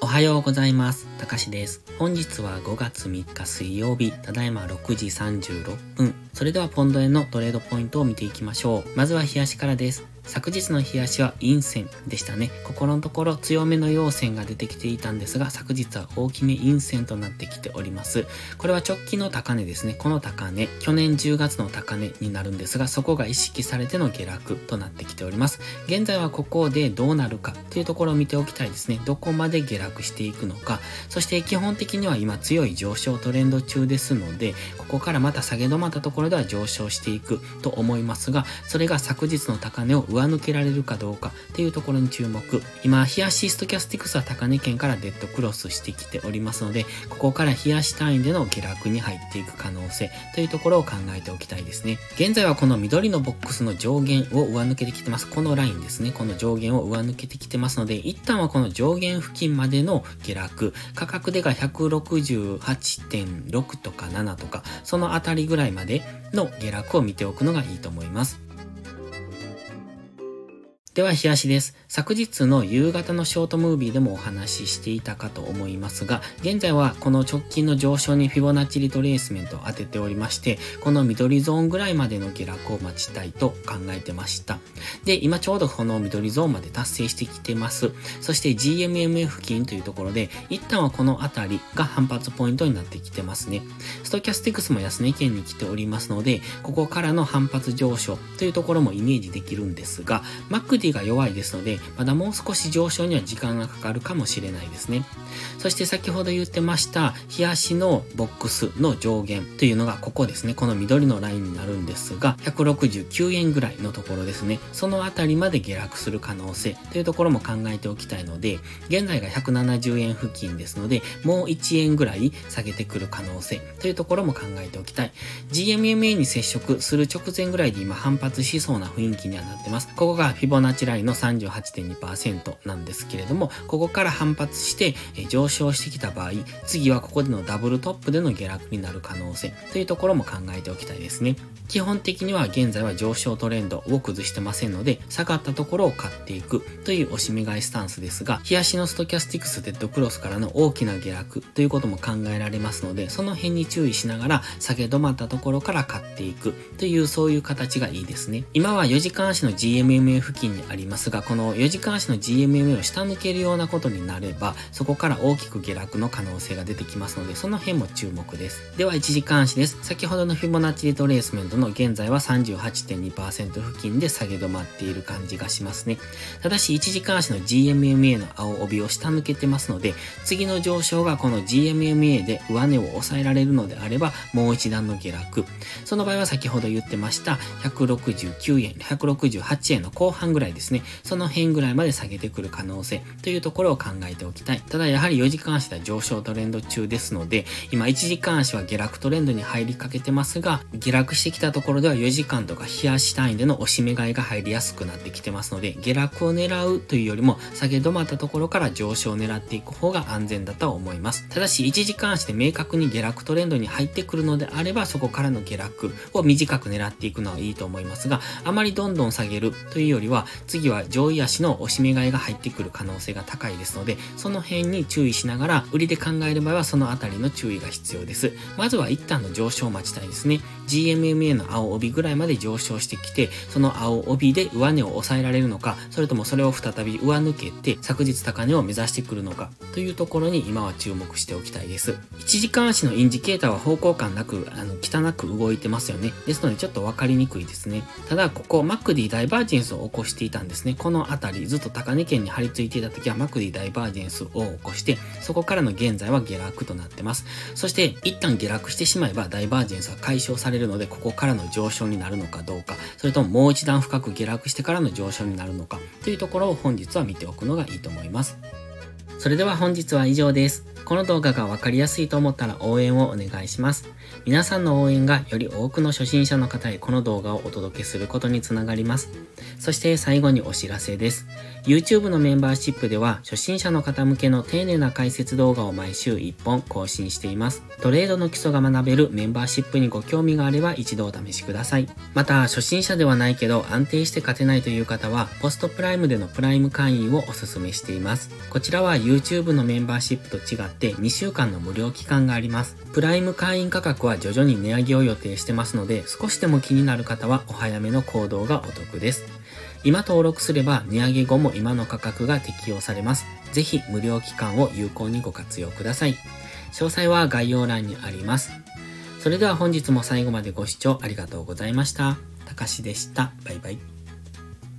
おはようございます。たかしです。本日は5月3日水曜日、ただいま6時36分。それではポンド円のトレードポイントを見ていきましょう。まずは冷やしからです。昨日の冷やしは陰線でしたね。心のところ強めの陽線が出てきていたんですが、昨日は大きめ陰線となってきております。これは直近の高値ですね。この高値、去年10月の高値になるんですが、そこが意識されての下落となってきております。現在はここでどうなるかというところを見ておきたいですね。どこまで下落していくのか。そして基本的には今強い上昇トレンド中ですので、ここからまた下げ止まったところでは上昇していくと思いますが、それが昨日の高値を上抜けられるかどうかっていうところに注目。今、冷やしストキャスティクスは高値圏からデッドクロスしてきておりますので、ここから冷やし単位での下落に入っていく可能性というところを考えておきたいですね。現在はこの緑のボックスの上限を上抜けてきてます。このラインですね。この上限を上抜けてきてますので、一旦はこの上限付近までの下落、価格でが168.6とか7とか、そのあたりぐらいまでの下落を見ておくのがいいと思います。では、冷やしです。昨日の夕方のショートムービーでもお話ししていたかと思いますが、現在はこの直近の上昇にフィボナッチリトレースメントを当てておりまして、この緑ゾーンぐらいまでの下落を待ちたいと考えてました。で、今ちょうどこの緑ゾーンまで達成してきてます。そして GMMA 付近というところで、一旦はこの辺りが反発ポイントになってきてますね。ストキャスティクスも安値圏に来ておりますので、ここからの反発上昇というところもイメージできるんですが、MACD が弱いですので、まだもう少し上昇には時間がかかるかもしれないですね。そして先ほど言ってました、冷やしのボックスの上限というのがここですね。この緑のラインになるんですが、169円ぐらいのところですね。そのあたりまで下落する可能性というところも考えておきたいので、現在が170円付近ですので、もう1円ぐらい下げてくる可能性というところも考えておきたい。GMMA に接触する直前ぐらいで今反発しそうな雰囲気にはなってます。ここがフィボナッチラインの8.2%なんですけれども、ここから反発して上昇してきた場合、次はここでのダブルトップでの下落になる可能性というところも考えておきたいですね。基本的には現在は上昇トレンドを崩してませんので、下がったところを買っていくという押し目買いスタンスですが、日足のストキャスティクスデッドクロスからの大きな下落ということも考えられますので、その辺に注意しながら下げ止まったところから買っていくというそういう形がいいですね。今は4時間足の GMMA 付近にありますが、この4時間足の GMMA を下抜けるようなことになれば、そこから大きく下落の可能性が出てきますので、その辺も注目です。では1時間足です。先ほどのフィボナッチリトレースメントの現在は38.2%付近で下げ止まっている感じがしますね。ただし1時間足の GMMA の青帯を下抜けてますので、次の上昇がこの GMMA で上値を抑えられるのであれば、もう一段の下落。その場合は先ほど言ってました169円、168円の後半ぐらいですね。その辺ぐらいまで下げてくる可能性というところを考えておきたい。ただやはり4時間足では上昇トレンド中ですので、今1時間足は下落トレンドに入りかけてますが、下落してきたところでは4時間とか冷やし単位での押し目買いが入りやすくなってきてますので、下落を狙うというよりも下げ止まったところから上昇を狙っていく方が安全だと思います。ただし1時間足で明確に下落トレンドに入ってくるのであれば、そこからの下落を短く狙っていくのはいいと思いますが、あまりどんどん下げるというよりは、次は上位足の押し目買いが入ってくる可能性が高いですので、その辺に注意しながら、売りで考える場合はそのあたりの注意が必要です。まずは一旦の上昇を待ちたいですね。GMMA の青帯ぐらいまで上昇してきて、その青帯で上値を抑えられるのか、それともそれを再び上抜けて、昨日高値を目指してくるのか、というところに今は注目しておきたいです。1時間足のインジケーターは方向感なく、あの、汚く動いてますよね。ですのでちょっとわかりにくいですね。ただ、ここ、マックディダイバージェンスを起こしていたんですね。このたり、ずっと高値圏に張り付いていた時は、マクディダイバージェンスを起こして、そこからの現在は下落となってます。そして、一旦下落してしまえば、ダイバージェンスは解消されるので、ここからの上昇になるのかどうか、それとももう一段深く下落してからの上昇になるのか、というところを本日は見ておくのがいいと思います。それでは本日は以上です。この動画がわかりやすいと思ったら応援をお願いします。皆さんの応援がより多くの初心者の方へこの動画をお届けすることにつながります。そして最後にお知らせです。YouTube のメンバーシップでは初心者の方向けの丁寧な解説動画を毎週1本更新しています。トレードの基礎が学べるメンバーシップにご興味があれば一度お試しください。また、初心者ではないけど安定して勝てないという方は、ポストプライムでのプライム会員をお勧めしています。こちらは YouTube のメンバーシップと違ってって2週間の無料期間があります。プライム会員価格は徐々に値上げを予定してますので、少しでも気になる方はお早めの行動がお得です。今登録すれば値上げ後も今の価格が適用されます。ぜひ無料期間を有効にご活用ください。詳細は概要欄にあります。それでは本日も最後までご視聴ありがとうございました。たかしでした。バイバイ。